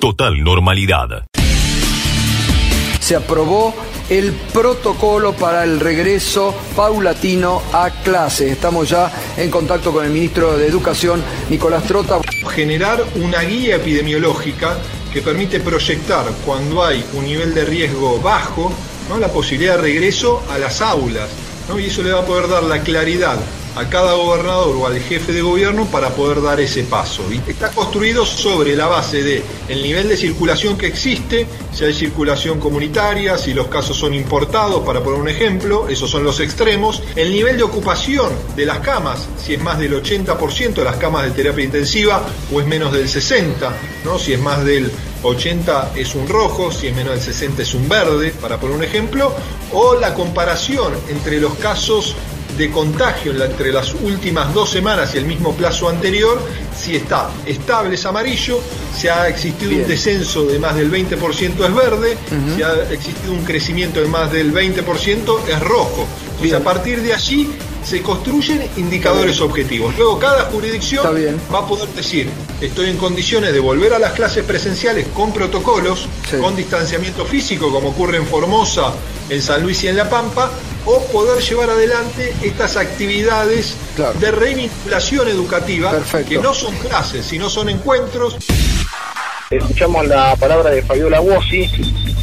Total normalidad. Se aprobó el protocolo para el regreso paulatino a clases. Estamos ya en contacto con el ministro de Educación, Nicolás Trota. Generar una guía epidemiológica que permite proyectar cuando hay un nivel de riesgo bajo, ¿no? la posibilidad de regreso a las aulas. ¿no? Y eso le va a poder dar la claridad a cada gobernador o al jefe de gobierno para poder dar ese paso. Y está construido sobre la base de el nivel de circulación que existe, si hay circulación comunitaria, si los casos son importados, para poner un ejemplo, esos son los extremos, el nivel de ocupación de las camas, si es más del 80% de las camas de terapia intensiva o es menos del 60, ¿no? Si es más del 80 es un rojo, si es menos del 60 es un verde, para poner un ejemplo, o la comparación entre los casos de contagio entre las últimas dos semanas y el mismo plazo anterior, si está estable es amarillo, si ha existido Bien. un descenso de más del 20% es verde, si ha existido un crecimiento de más del 20% es rojo. Entonces Bien. a partir de allí se construyen indicadores objetivos. Luego cada jurisdicción va a poder decir, estoy en condiciones de volver a las clases presenciales con protocolos, Sí. con distanciamiento físico, como ocurre en Formosa, en San Luis y en La Pampa, o poder llevar adelante estas actividades Claro. de revinculación educativa, Perfecto. que no son clases, sino son encuentros. Escuchamos la palabra de Fabiola Bossi,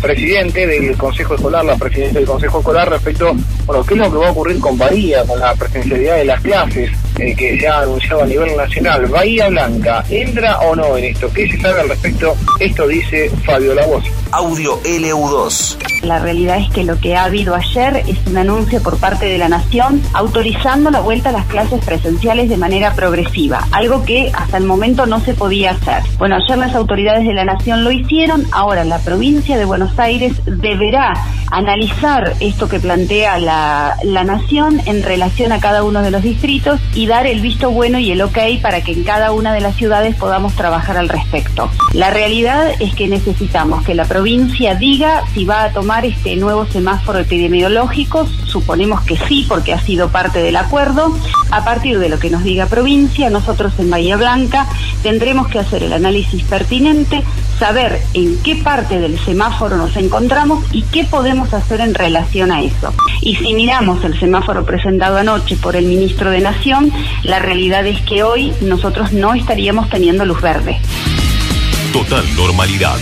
presidente del Consejo Escolar, la presidenta del Consejo Escolar, respecto, bueno, qué es lo que va a ocurrir con Bahía, con la presencialidad de las clases eh, que se ha anunciado a nivel nacional. Bahía Blanca, ¿entra o no en esto? ¿Qué se sabe al respecto? Esto dice Fabiola Bossi. Audio LU2. La realidad es que lo que ha habido ayer es un anuncio por parte de la Nación autorizando la vuelta a las clases presenciales de manera progresiva, algo que hasta el momento no se podía hacer. Bueno, ayer las autoridades de la Nación lo hicieron, ahora la provincia de Buenos Aires deberá analizar esto que plantea la, la Nación en relación a cada uno de los distritos y dar el visto bueno y el ok para que en cada una de las ciudades podamos trabajar al respecto. La realidad es que necesitamos que la provincia diga si va a tomar este nuevo semáforo epidemiológico, suponemos que sí porque ha sido parte del acuerdo. A partir de lo que nos diga provincia, nosotros en Bahía Blanca tendremos que hacer el análisis pertinente, saber en qué parte del semáforo nos encontramos y qué podemos hacer en relación a eso. Y si miramos el semáforo presentado anoche por el ministro de Nación, la realidad es que hoy nosotros no estaríamos teniendo luz verde. Total normalidad.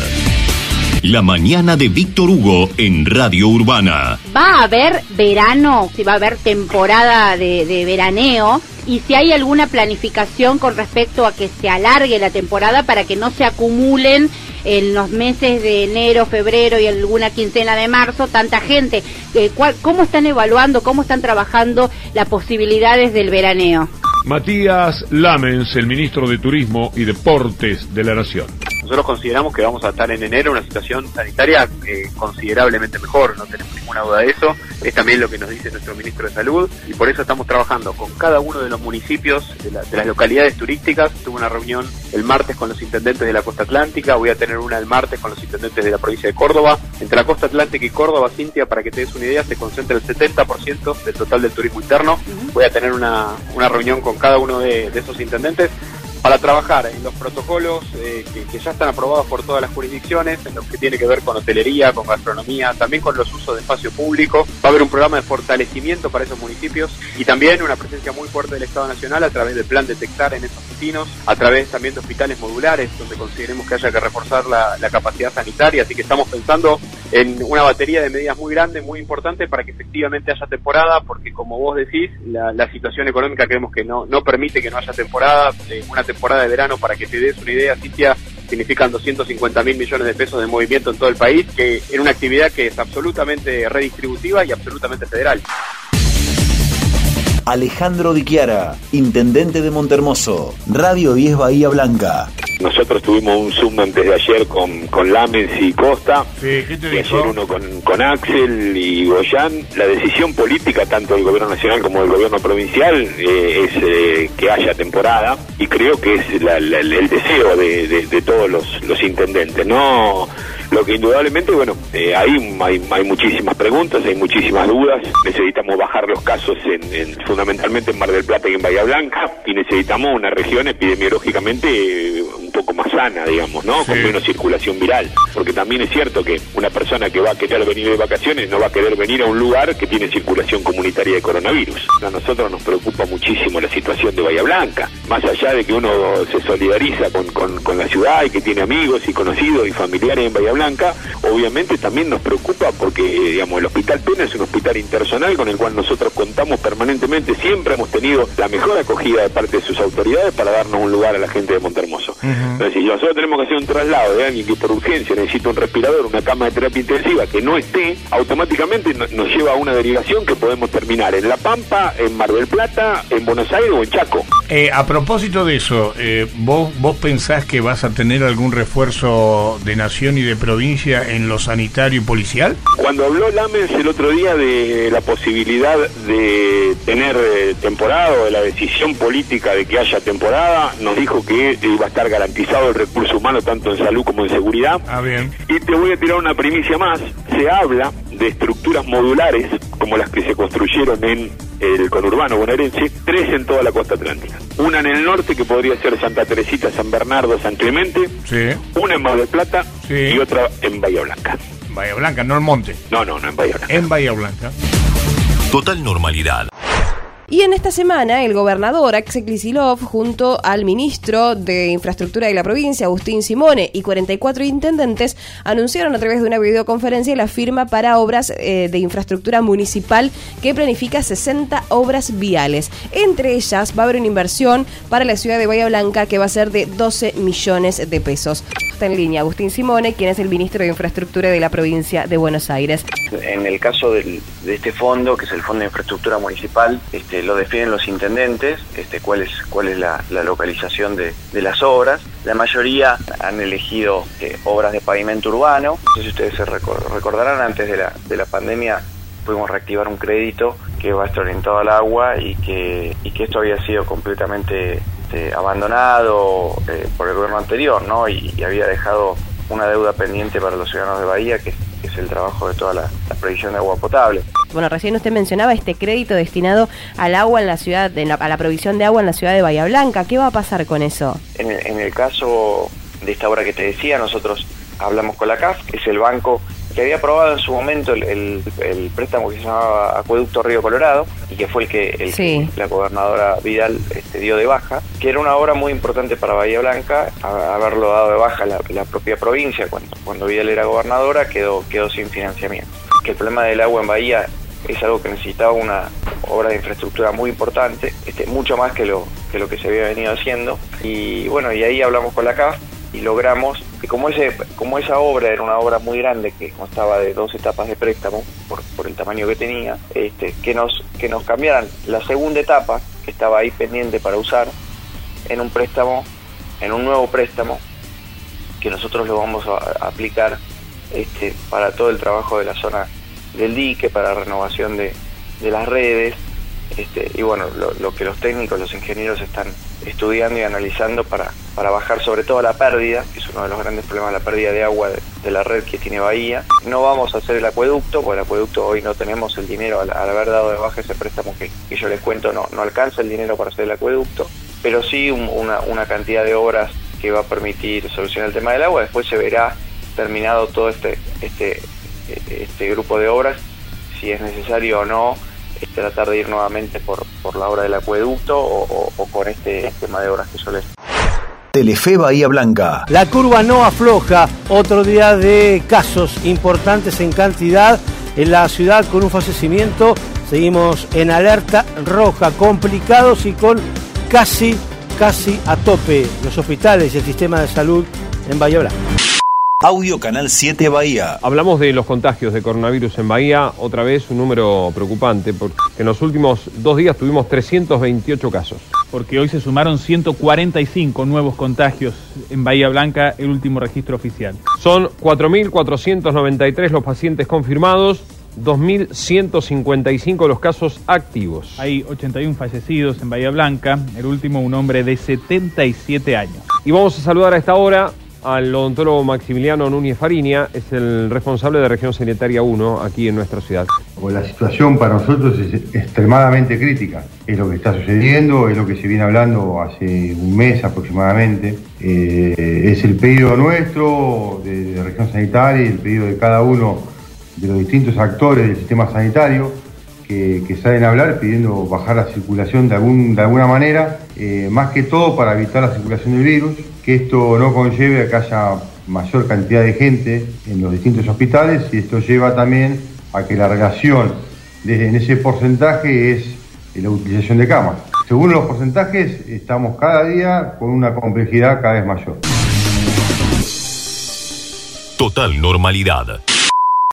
La mañana de Víctor Hugo en Radio Urbana. va a haber verano, si va a haber temporada de, de veraneo y si hay alguna planificación con respecto a que se alargue la temporada para que no se acumulen en los meses de enero, febrero y alguna quincena de marzo tanta gente. Eh, ¿cuál- ¿Cómo están evaluando, cómo están trabajando las posibilidades del veraneo? Matías Lamens, el ministro de Turismo y Deportes de la Nación. Nosotros consideramos que vamos a estar en enero en una situación sanitaria eh, considerablemente mejor, no tenemos ninguna duda de eso. Es también lo que nos dice nuestro ministro de Salud y por eso estamos trabajando con cada uno de los municipios de, la- de las localidades turísticas. Tuve una reunión el martes con los intendentes de la costa atlántica, voy a tener una el martes con los intendentes de la provincia de Córdoba. Entre la costa atlántica y Córdoba, Cintia, para que te des una idea, se concentra el 70% del total del turismo interno. Voy a tener una, una reunión con cada uno de- de esos intendentes para trabajar en los protocolos eh, que, ya están aprobados por todas las jurisdicciones, en lo que tiene que ver con hotelería, con gastronomía, también con los usos de espacio público. Va a haber un programa de fortalecimiento para esos municipios y también una presencia muy fuerte del Estado Nacional a través del plan Detectar en esos destinos, a través también de hospitales modulares, donde consideremos que haya que reforzar la capacidad sanitaria. Así que estamos pensando en una batería de medidas muy grande, muy importante para que efectivamente haya temporada, porque como vos decís, la, situación económica creemos que no, no permite que no haya temporada. Eh, una temporada de verano, para que te des una idea, Cintia, significan 250 mil millones de pesos de movimiento en todo el país, que en una actividad que es absolutamente redistributiva y absolutamente federal. Alejandro Di Chiara, intendente de Montermoso, Radio 10 Bahía Blanca. Nosotros tuvimos un Zoom antes de ayer con, con Lamens y Costa, Sí, ¿qué te y ayer uno con, con Axel y Goyán. La decisión política, tanto del gobierno nacional como del gobierno provincial, eh, es eh, que haya temporada, y creo que es la- la- el deseo de, de- de todos los, los intendentes. No lo que indudablemente, bueno, eh, ahí hay, hay muchísimas preguntas, hay muchísimas dudas. Necesitamos bajar los casos en, en- fundamentalmente en Mar del Plata y en Bahía Blanca y necesitamos una región epidemiológicamente eh, poco más sana, digamos, ¿no? Con menos circulación viral. Porque también es cierto que una persona que va a querer venir de vacaciones no va a querer venir a un lugar que tiene circulación comunitaria de coronavirus. A nosotros nos preocupa muchísimo la situación de Bahía Blanca. Más allá de que uno se solidariza con, con, con la ciudad y que tiene amigos y conocidos y familiares en Bahía Blanca, obviamente también nos preocupa porque, digamos, el Hospital Pena es un hospital intersonal con el cual nosotros contamos permanentemente. Siempre hemos tenido la mejor acogida de parte de sus autoridades para darnos un lugar a la gente de Montermoso. Si nosotros tenemos que hacer un traslado de alguien que por urgencia necesita un respirador, una cama de terapia intensiva que no esté, automáticamente no- nos lleva a una derivación que podemos terminar en La Pampa, en Mar del Plata, en Buenos Aires o en Chaco. Eh, a propósito de eso, eh, ¿vos, ¿vos pensás que vas a tener algún refuerzo de nación y de provincia en lo sanitario y policial? Cuando habló Lamens el otro día de la posibilidad de tener eh, temporada o de la decisión política de que haya temporada, nos dijo que iba a estar garantizado el recurso humano tanto en salud como en seguridad. Ah, bien. Y te voy a tirar una primicia más. Se habla de estructuras modulares como las que se construyeron en el conurbano bonaerense, tres en toda la costa atlántica. Una en el norte que podría ser Santa Teresita, San Bernardo, San Clemente, Sí. una en Mar del Plata y otra en Bahía Blanca. Bahía Blanca, no el monte. No, no, no en Bahía Blanca. En Bahía Blanca. Total normalidad. Y en esta semana, el gobernador Axel Kicillof, junto al ministro de Infraestructura de la provincia, Agustín Simone, y 44 intendentes, anunciaron a través de una videoconferencia la firma para obras eh, de infraestructura municipal que planifica 60 obras viales. Entre ellas va a haber una inversión para la ciudad de Bahía Blanca que va a ser de 12 millones de pesos. Está en línea Agustín Simone, quien es el ministro de Infraestructura de la provincia de Buenos Aires. En el caso de este fondo, que es el Fondo de Infraestructura Municipal, este, lo definen los intendentes, este, cuál es, cuál es la, localización de, de las obras. La mayoría han elegido eh, obras de pavimento urbano. No sé si ustedes se recor- recordarán, antes de la, de la pandemia pudimos reactivar un crédito que va a estar orientado al agua y que, y que esto había sido completamente este, abandonado eh, por el gobierno anterior, ¿no? Y, había dejado una deuda pendiente para los ciudadanos de Bahía, que, que es el trabajo de toda la, la provisión de agua potable. Bueno, recién usted mencionaba este crédito destinado al agua en la ciudad, en la- a la provisión de agua en la ciudad de Bahía Blanca. ¿Qué va a pasar con eso? En el, en el caso de esta obra que te decía, nosotros hablamos con la CAF, que es el banco que había aprobado en su momento el, el- el préstamo que se llamaba Acueducto Río Colorado y que fue el que, el Sí. que la gobernadora Vidal este, dio de baja, que era una obra muy importante para Bahía Blanca, a- haberlo dado de baja la, la propia provincia cuando, cuando Vidal era gobernadora quedó, quedó sin financiamiento. El problema del agua en Bahía es algo que necesitaba una obra de infraestructura muy importante, este, mucho más que lo, que lo que se había venido haciendo. Y bueno, y ahí hablamos con la CAF y logramos que como, ese, como esa obra era una obra muy grande que constaba de dos etapas de préstamo por, por el tamaño que tenía, este, que, nos, que nos cambiaran la segunda etapa que estaba ahí pendiente para usar en un préstamo, en un nuevo préstamo que nosotros lo vamos a, a aplicar este, para todo el trabajo de la zona del dique, para renovación de, de las redes, este, y bueno, lo, que los técnicos, los ingenieros están estudiando y analizando para, para bajar sobre todo la pérdida, que es uno de los grandes problemas, la pérdida de agua de, la red que tiene Bahía. No vamos a hacer el acueducto, porque el acueducto hoy no tenemos el dinero, al, al haber dado de baja ese préstamo que, que yo les cuento, no, no alcanza el dinero para hacer el acueducto, pero sí un- una, una cantidad de obras que va a permitir solucionar el tema del agua. Después se verá terminado todo este, este, este grupo de obras, si es necesario o no es tratar de ir nuevamente por, por la obra del acueducto o, o- o con este esquema de obras que les Telefe Bahía Blanca. La curva no afloja, otro día de casos importantes en cantidad en la ciudad con un fallecimiento. Seguimos en alerta roja, complicados y con casi, casi a tope los hospitales y el sistema de salud en Bahía Blanca. Audio Canal 7 Bahía. Hablamos de los contagios de coronavirus en Bahía, otra vez un número preocupante, porque en los últimos dos días tuvimos 328 casos. porque hoy se sumaron 145 nuevos contagios en Bahía Blanca, el último registro oficial. Son 4.493 los pacientes confirmados, 2.155 los casos activos. Hay 81 fallecidos en Bahía Blanca, el último un hombre de 77 años. Y vamos a saludar a esta hora al odontólogo Maximiliano Núñez Fariña, es el responsable de Región Sanitaria 1 aquí en nuestra ciudad. La situación para nosotros es extremadamente crítica. Es lo que está sucediendo, es lo que se viene hablando hace un mes aproximadamente. Eh, es el pedido nuestro de, de Región Sanitaria y el pedido de cada uno de los distintos actores del sistema sanitario que, que salen a hablar pidiendo bajar la circulación de alguna manera, eh, más que todo para evitar la circulación del virus, que esto no conlleve a que haya mayor cantidad de gente en los distintos hospitales y esto lleva también a que la relación de, en ese porcentaje es la utilización de camas. Según los porcentajes, estamos cada día con una complejidad cada vez mayor. Total normalidad.